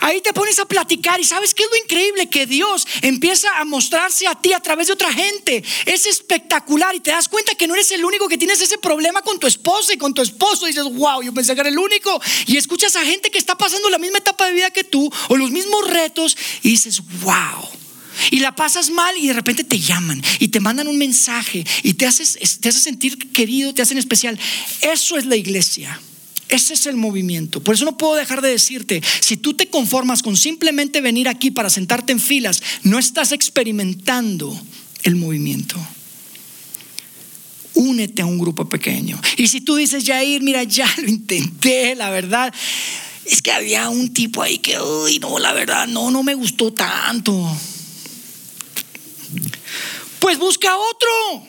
Ahí te pones a platicar y sabes qué es lo increíble que Dios empieza a mostrarse a ti a través de otra gente. Es espectacular y te das cuenta que no eres el único que tienes ese problema con tu esposa y con tu esposo. Y dices, wow, yo pensé que era el único. Y escuchas a gente que está pasando la misma etapa de vida que tú o los mismos retos y dices, wow. Y la pasas mal y de repente te llaman y te mandan un mensaje y te haces, te haces sentir querido, te hacen especial. Eso es la iglesia. Ese es el movimiento. Por eso no puedo dejar de decirte, si tú te conformas con simplemente venir aquí para sentarte en filas, no estás experimentando el movimiento. Únete a un grupo pequeño. Y si tú dices, Jair, mira, ya *laughs* lo intenté, la verdad, es que había un tipo ahí que, uy, no, la verdad, no, no me gustó tanto. Pues busca otro.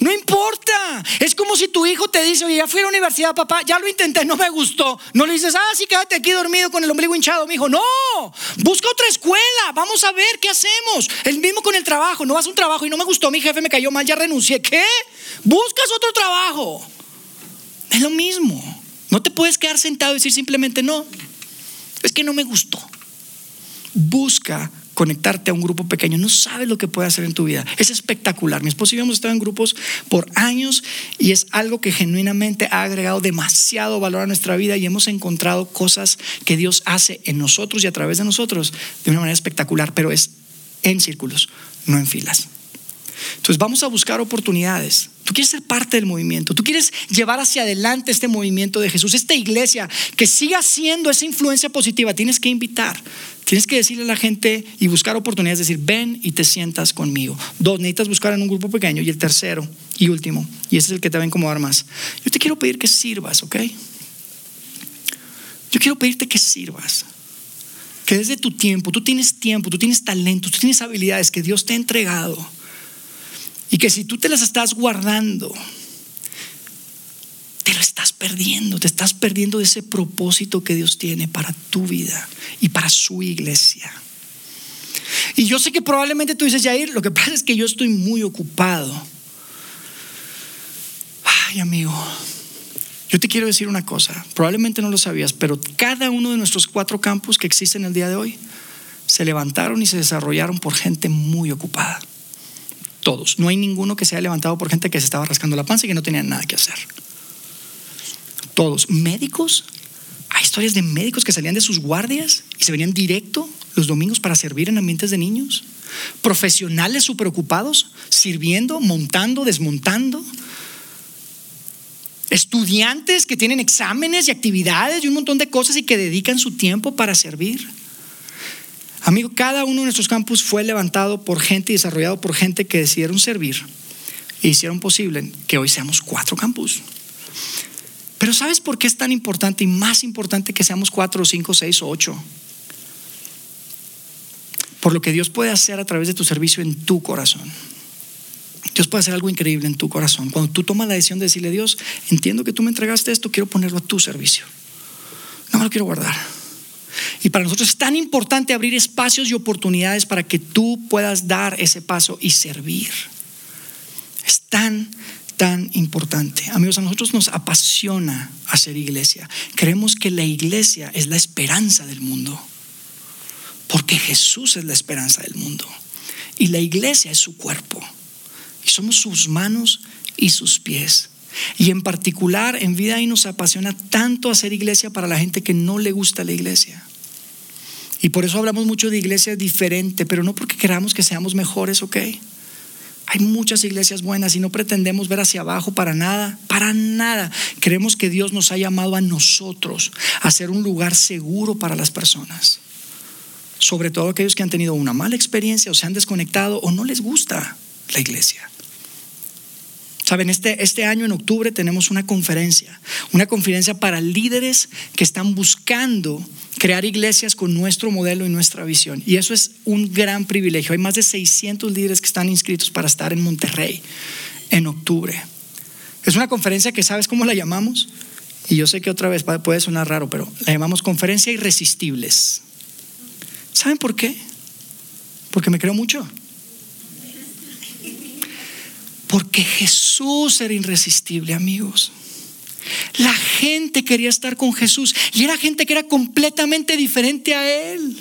No importa. Es como si tu hijo te dice, oye, ya fui a la universidad, papá, ya lo intenté, no me gustó. No le dices, ah, sí, quédate aquí dormido con el ombligo hinchado. Mi hijo, no, busca otra escuela, vamos a ver qué hacemos. El mismo con el trabajo, no vas a un trabajo y no me gustó, mi jefe me cayó mal, ya renuncié. ¿Qué? Buscas otro trabajo. Es lo mismo. No te puedes quedar sentado y decir simplemente, no, es que no me gustó. Busca conectarte a un grupo pequeño. No sabes lo que puede hacer en tu vida. Es espectacular. Mi esposo y yo hemos estado en grupos por años y es algo que genuinamente ha agregado demasiado valor a nuestra vida y hemos encontrado cosas que Dios hace en nosotros y a través de nosotros de una manera espectacular, pero es en círculos, no en filas. Entonces vamos a buscar oportunidades. Tú quieres ser parte del movimiento, tú quieres llevar hacia adelante este movimiento de Jesús, esta iglesia que siga siendo esa influencia positiva. Tienes que invitar, tienes que decirle a la gente y buscar oportunidades, decir, ven y te sientas conmigo. Dos, necesitas buscar en un grupo pequeño. Y el tercero y último, y ese es el que te va a incomodar más. Yo te quiero pedir que sirvas, ¿ok? Yo quiero pedirte que sirvas que desde tu tiempo, tú tienes tiempo, tú tienes talento, tú tienes habilidades que Dios te ha entregado y que si tú te las estás guardando, te lo estás perdiendo, te estás perdiendo de ese propósito que Dios tiene para tu vida y para su iglesia. Y yo sé que probablemente tú dices, Jair, lo que pasa es que yo estoy muy ocupado. Ay, amigo, yo te quiero decir una cosa, probablemente no lo sabías, pero cada uno de nuestros cuatro campus que existen el día de hoy se levantaron y se desarrollaron por gente muy ocupada. Todos. No hay ninguno que se haya levantado por gente que se estaba rascando la panza y que no tenía nada que hacer. Todos. Médicos. Hay historias de médicos que salían de sus guardias y se venían directo los domingos para servir en ambientes de niños. Profesionales súper ocupados, sirviendo, montando, desmontando. Estudiantes que tienen exámenes y actividades y un montón de cosas y que dedican su tiempo para servir. Amigo, cada uno de nuestros campus fue levantado por gente y desarrollado por gente que decidieron servir e hicieron posible que hoy seamos cuatro campus. Pero ¿sabes por qué es tan importante y más importante que seamos cuatro, cinco, seis o ocho? Por lo que Dios puede hacer a través de tu servicio en tu corazón. Dios puede hacer algo increíble en tu corazón. Cuando tú tomas la decisión de decirle, Dios, entiendo que tú me entregaste esto, quiero ponerlo a tu servicio. No me lo quiero guardar. Y para nosotros es tan importante abrir espacios y oportunidades para que tú puedas dar ese paso y servir. tan, tan importante. Amigos, a nosotros nos apasiona hacer iglesia. Creemos que la iglesia es la esperanza del mundo. Porque Jesús es la esperanza del mundo. Y la iglesia es su cuerpo. Y somos sus manos y sus pies. Y en particular en vida y nos apasiona tanto hacer iglesia para la gente que no le gusta la iglesia. Y por eso hablamos mucho de iglesia diferente, pero no porque queramos que seamos mejores, ¿ok? Hay muchas iglesias buenas y no pretendemos ver hacia abajo para nada, para nada. Creemos que Dios nos ha llamado a nosotros a ser un lugar seguro para las personas. Sobre todo aquellos que han tenido una mala experiencia o se han desconectado o no les gusta la iglesia. Saben, este, este año en octubre tenemos una conferencia, una conferencia para líderes que están buscando crear iglesias con nuestro modelo y nuestra visión. Y eso es un gran privilegio. Hay más de 600 líderes que están inscritos para estar en Monterrey en octubre. Es una conferencia que, ¿sabes cómo la llamamos? Y yo sé que otra vez puede sonar raro, pero la llamamos Conferencia Irresistibles. ¿Saben por qué? Porque me creo mucho. Porque Jesús era irresistible, amigos. La gente quería estar con Jesús y era gente que era completamente diferente a Él.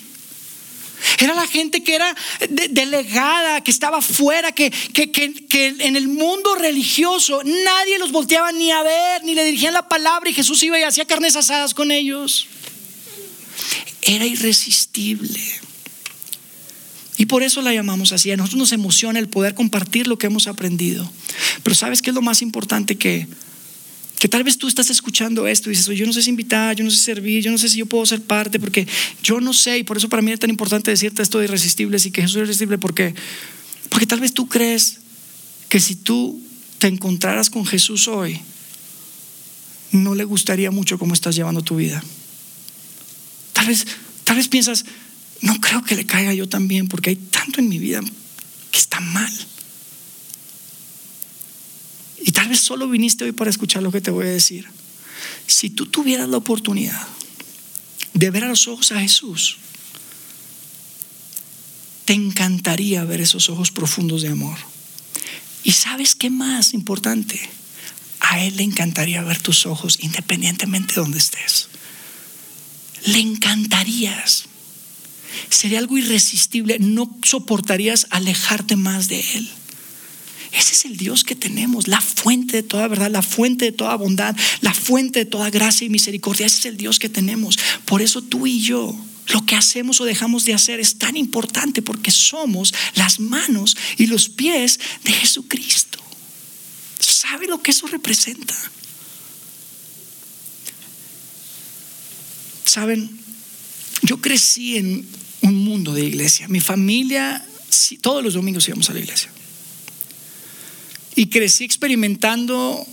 Era la gente que era delegada, que estaba fuera, que, que, que, en el mundo religioso nadie los volteaba ni a ver, ni le dirigían la palabra y Jesús iba y hacía carnes asadas con ellos. Era irresistible. Y por eso la llamamos así. A nosotros nos emociona el poder compartir lo que hemos aprendido. Pero ¿sabes qué es lo más importante que que tal vez tú estás escuchando esto y dices, yo no sé si invitar, yo no sé servir, yo no sé si yo puedo ser parte, porque yo no sé, y por eso para mí es tan importante decirte esto de y que Jesús es irresistible, porque, porque tal vez tú crees que si tú te encontraras con Jesús hoy, no le gustaría mucho cómo estás llevando tu vida. Tal vez, tal vez piensas, no creo que le caiga yo también, porque hay tanto en mi vida que está mal. Y tal vez solo viniste hoy para escuchar lo que te voy a decir. Si tú tuvieras la oportunidad de ver a los ojos a Jesús, te encantaría ver esos ojos profundos de amor. Y sabes qué más importante, a Él le encantaría ver tus ojos independientemente de donde estés. Le encantarías. Sería algo irresistible. No soportarías alejarte más de Él. Ese es el Dios que tenemos, la fuente de toda verdad, la fuente de toda bondad, la fuente de toda gracia y misericordia. Ese es el Dios que tenemos. Por eso tú y yo, lo que hacemos o dejamos de hacer es tan importante porque somos las manos y los pies de Jesucristo. ¿Sabe lo que eso representa? Saben, yo crecí en un mundo de iglesia. Mi familia, todos los domingos íbamos a la iglesia. Y crecí experimentando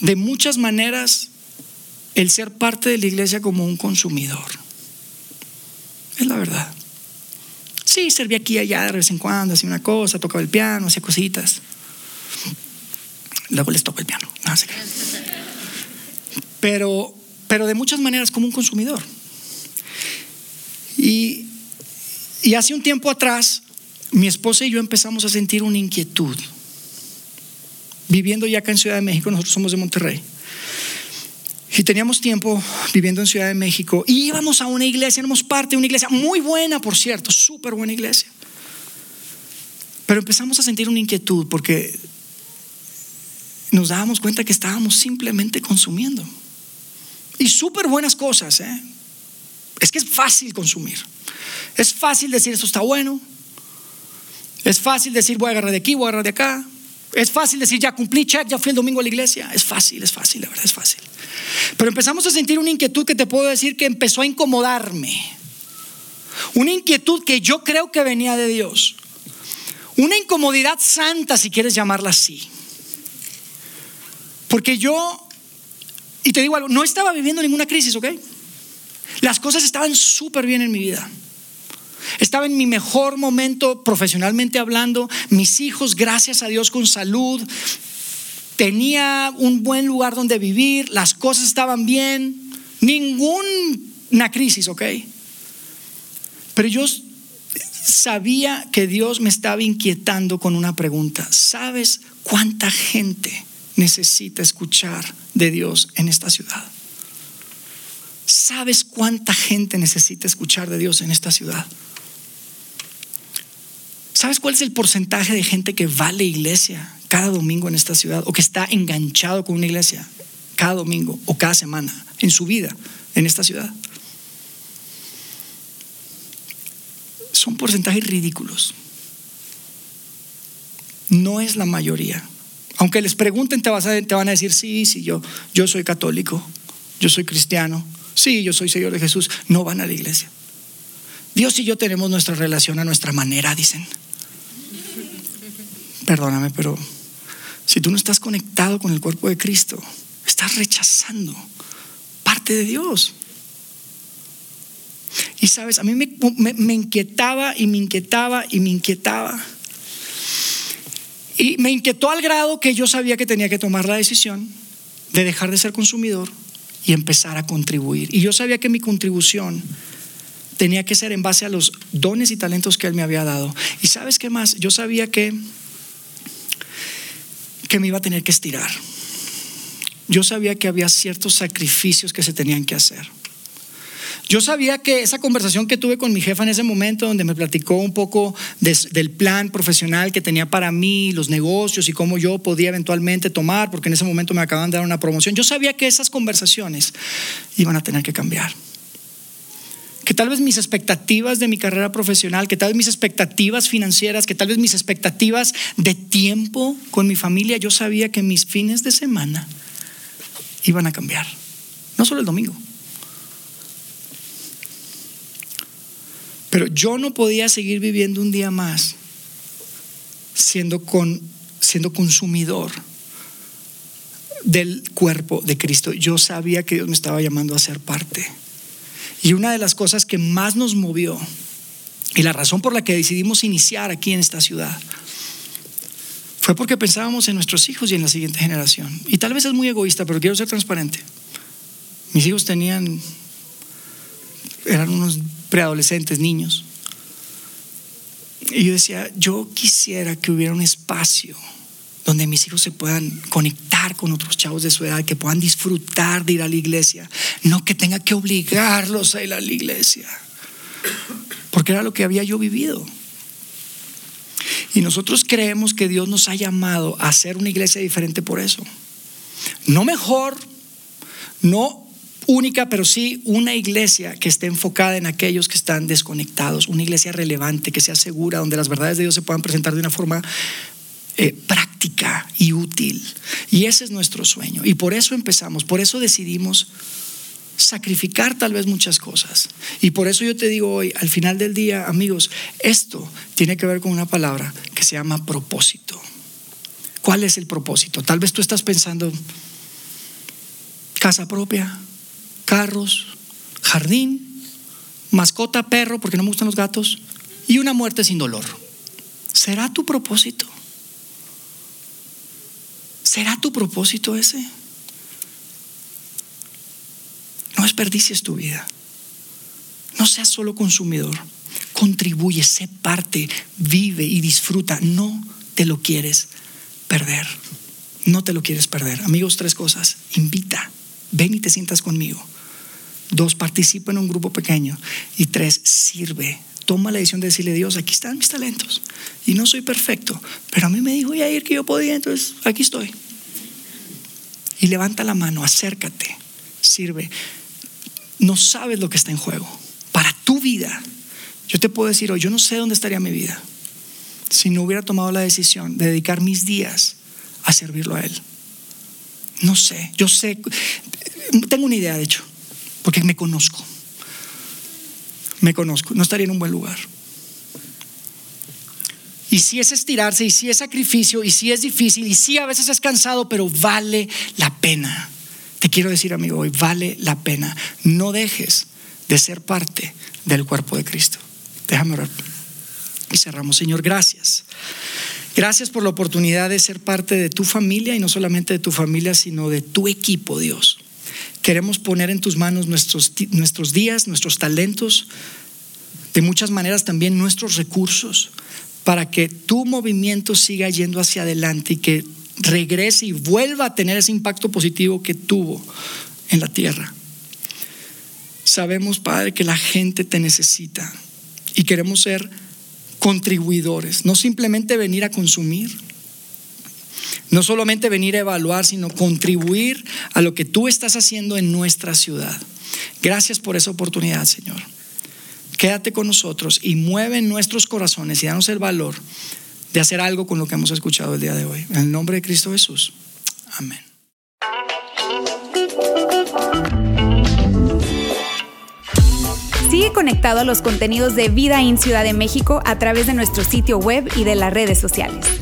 de muchas maneras el ser parte de la iglesia como un consumidor. Es la verdad. Sí, servía aquí y allá de vez en cuando, hacía una cosa, tocaba el piano, hacía cositas. Luego les toco el piano. Pero, pero de muchas maneras como un consumidor. Y, hace un tiempo atrás, mi esposa y yo empezamos a sentir una inquietud viviendo ya acá en Ciudad de México, nosotros somos de Monterrey. Y teníamos tiempo viviendo en Ciudad de México y íbamos a una iglesia, éramos parte de una iglesia muy buena, por cierto, súper buena iglesia. Pero empezamos a sentir una inquietud porque nos dábamos cuenta que estábamos simplemente consumiendo. Y súper buenas cosas, ¿eh? Es que es fácil consumir. Es fácil decir esto está bueno. Es fácil decir voy a agarrar de aquí, voy a agarrar de acá. Es fácil decir, ya cumplí, check, ya fui el domingo a la iglesia. Es fácil, es fácil, la verdad es fácil. Pero empezamos a sentir una inquietud que te puedo decir que empezó a incomodarme. Una inquietud que yo creo que venía de Dios. Una incomodidad santa, si quieres llamarla así. Porque yo, y te digo algo, no estaba viviendo ninguna crisis, ¿ok? Las cosas estaban súper bien en mi vida. Estaba en mi mejor momento profesionalmente hablando, mis hijos, gracias a Dios, con salud. Tenía un buen lugar donde vivir, las cosas estaban bien, ninguna crisis, ¿ok? Pero yo sabía que Dios me estaba inquietando con una pregunta. ¿Sabes cuánta gente necesita escuchar de Dios en esta ciudad? ¿Sabes cuánta gente necesita escuchar de Dios en esta ciudad? ¿Sabes cuál es el porcentaje de gente que va a la iglesia cada domingo en esta ciudad o que está enganchado con una iglesia cada domingo o cada semana en su vida en esta ciudad? Son porcentajes ridículos. No es la mayoría. Aunque les pregunten, te, te van a decir, sí, sí, yo, yo soy católico, yo soy cristiano, Sí, yo soy Señor de Jesús. No van a la iglesia. Dios y yo tenemos nuestra relación a nuestra manera, dicen. Perdóname, pero si tú no estás conectado con el cuerpo de Cristo, estás rechazando parte de Dios. Y sabes, a mí me, me, inquietaba y me inquietaba y me inquietaba. Y me inquietó al grado que yo sabía que tenía que tomar la decisión de dejar de ser consumidor y empezar a contribuir. Y yo sabía que mi contribución tenía que ser en base a los dones y talentos que Él me había dado. Y sabes qué más, yo sabía que, que me iba a tener que estirar. Yo sabía que había ciertos sacrificios que se tenían que hacer. Yo sabía que esa conversación que tuve con mi jefa en ese momento, donde me platicó un poco del plan profesional que tenía para mí, los negocios y cómo yo podía eventualmente tomar, porque en ese momento me acaban de dar una promoción, yo sabía que esas conversaciones iban a tener que cambiar. Que tal vez mis expectativas de mi carrera profesional, que tal vez mis expectativas financieras, que tal vez mis expectativas de tiempo con mi familia, yo sabía que mis fines de semana iban a cambiar. No solo el domingo Pero yo no podía seguir viviendo un día más siendo, con, siendo consumidor del cuerpo de Cristo. Yo sabía que Dios me estaba llamando a ser parte. Y una de las cosas que más nos movió y la razón por la que decidimos iniciar aquí en esta ciudad fue porque pensábamos en nuestros hijos y en la siguiente generación. Y tal vez es muy egoísta, pero quiero ser transparente. Mis hijos tenían, eran unos preadolescentes, niños. Y yo decía, yo quisiera que hubiera un espacio donde mis hijos se puedan conectar con otros chavos de su edad, que puedan disfrutar de ir a la iglesia, no que tenga que obligarlos a ir a la iglesia, porque era lo que había yo vivido. Y nosotros creemos que Dios nos ha llamado a hacer una iglesia diferente por eso. No mejor, no única, pero sí una iglesia que esté enfocada en aquellos que están desconectados, una iglesia relevante, que sea segura, donde las verdades de Dios se puedan presentar de una forma eh, práctica y útil. Y ese es nuestro sueño. Y por eso empezamos, por eso decidimos sacrificar tal vez muchas cosas. Y por eso yo te digo hoy, al final del día, amigos, esto tiene que ver con una palabra que se llama propósito. ¿Cuál es el propósito? Tal vez tú estás pensando, casa propia, carros, jardín, mascota, perro, porque no me gustan los gatos, y una muerte sin dolor. ¿Será tu propósito? ¿Será tu propósito ese? No desperdicies tu vida. No seas solo consumidor. Contribuye, sé parte, vive y disfruta. No te lo quieres perder. No te lo quieres perder. Amigos, tres cosas. Invita. Ven y te sientas conmigo. Dos, participa en un grupo pequeño. Y tres, sirve. Toma la decisión de decirle, Dios, aquí están mis talentos. Y no soy perfecto, pero a mí me dijo ir que yo podía, entonces aquí estoy. Y levanta la mano, acércate, sirve. No sabes lo que está en juego. Para tu vida, yo te puedo decir hoy, yo no sé dónde estaría mi vida si no hubiera tomado la decisión de dedicar mis días a servirlo a Él. No sé, yo sé, tengo una idea de hecho porque me conozco. Me conozco, no estaría en un buen lugar. Y si es estirarse, y si es sacrificio, y si es difícil, y si a veces es cansado, pero vale la pena. Te quiero decir, amigo, hoy vale la pena. No dejes de ser parte del cuerpo de Cristo. Déjame orar. Y cerramos, Señor, gracias. Gracias por la oportunidad de ser parte de tu familia y no solamente de tu familia, sino de tu equipo, Dios. Queremos poner en tus manos nuestros, nuestros días, nuestros talentos, de muchas maneras también nuestros recursos para que tu movimiento siga yendo hacia adelante y que regrese y vuelva a tener ese impacto positivo que tuvo en la tierra. Sabemos, Padre, que la gente te necesita y queremos ser contribuidores, no simplemente venir a consumir, no solamente venir a evaluar, sino contribuir a lo que tú estás haciendo en nuestra ciudad. Gracias por esa oportunidad, Señor. Quédate con nosotros y mueve nuestros corazones y danos el valor de hacer algo con lo que hemos escuchado el día de hoy. En el nombre de Cristo Jesús. Amén. Sigue conectado a los contenidos de Vida en Ciudad de México a través de nuestro sitio web y de las redes sociales.